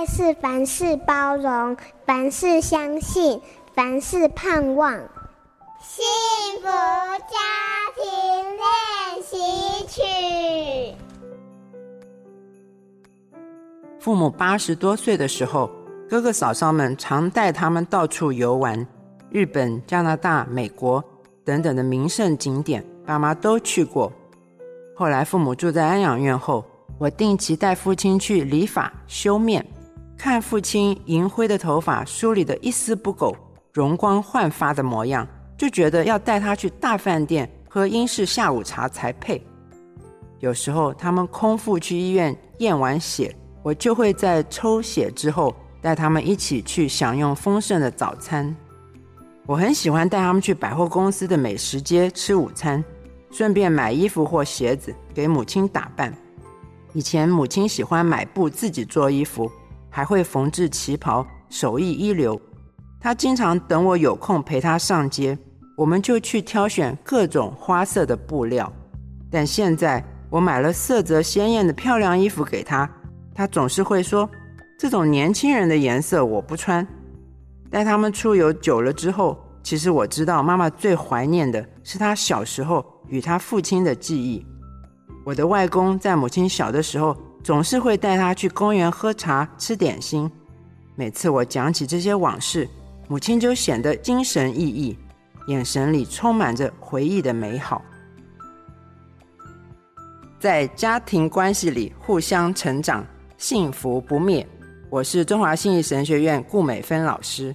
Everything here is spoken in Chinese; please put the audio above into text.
爱是凡事包容，凡事相信，凡事盼望。幸福家庭练习曲。父母八十多岁的时候，哥哥嫂嫂们常带他们到处游玩，日本、加拿大、美国等等的名胜景点，爸妈都去过。后来父母住在安养院后，我定期带父亲去理发、修面，看父亲银灰的头发梳理得一丝不苟、容光焕发的模样，就觉得要带他去大饭店喝英式下午茶才配。有时候他们空腹去医院验完血，我就会在抽血之后带他们一起去享用丰盛的早餐。我很喜欢带他们去百货公司的美食街吃午餐。顺便买衣服或鞋子给母亲打扮。以前母亲喜欢买布自己做衣服，还会缝制旗袍，手艺一流。她经常等我有空陪她上街，我们就去挑选各种花色的布料。但现在我买了色泽鲜艳的漂亮衣服给她，她总是会说：“这种年轻人的颜色我不穿。”带他们出游久了之后，其实我知道妈妈最怀念的是她小时候。与他父亲的记忆。我的外公在母亲小的时候，总是会带她去公园喝茶、吃点心。每次我讲起这些往事，母亲就显得精神奕奕，眼神里充满着回忆的美好。在家庭关系里互相成长，幸福不灭。我是中华信义神学院顾美芬老师。